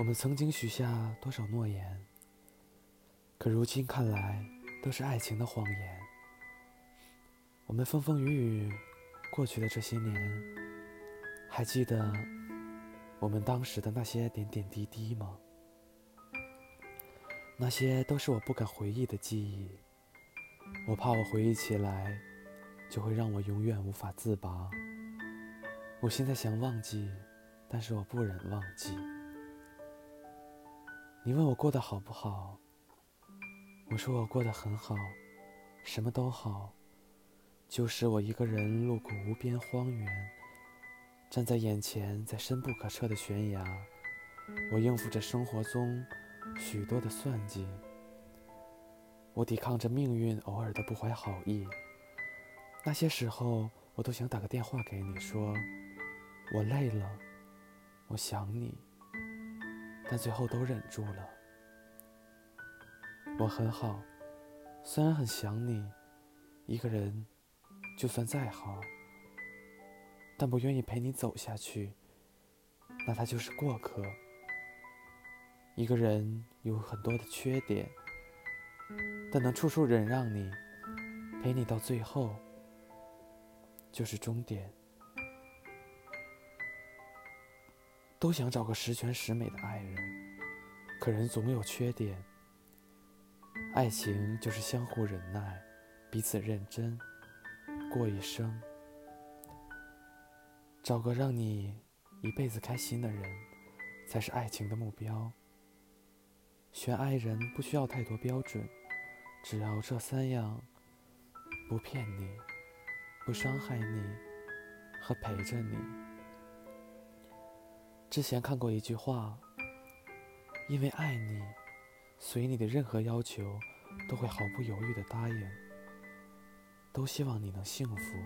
我们曾经许下多少诺言，可如今看来都是爱情的谎言。我们风风雨雨过去的这些年，还记得我们当时的那些点点滴滴吗？那些都是我不敢回忆的记忆，我怕我回忆起来，就会让我永远无法自拔。我现在想忘记，但是我不忍忘记。你问我过得好不好？我说我过得很好，什么都好，就是我一个人路过无边荒原，站在眼前，在深不可测的悬崖，我应付着生活中许多的算计，我抵抗着命运偶尔的不怀好意。那些时候，我都想打个电话给你，说我累了，我想你。但最后都忍住了。我很好，虽然很想你，一个人就算再好，但不愿意陪你走下去，那他就是过客。一个人有很多的缺点，但能处处忍让你，陪你到最后，就是终点。都想找个十全十美的爱人，可人总有缺点。爱情就是相互忍耐，彼此认真，过一生。找个让你一辈子开心的人，才是爱情的目标。选爱人不需要太多标准，只要这三样：不骗你，不伤害你，和陪着你。之前看过一句话：“因为爱你，所以你的任何要求都会毫不犹豫的答应，都希望你能幸福。”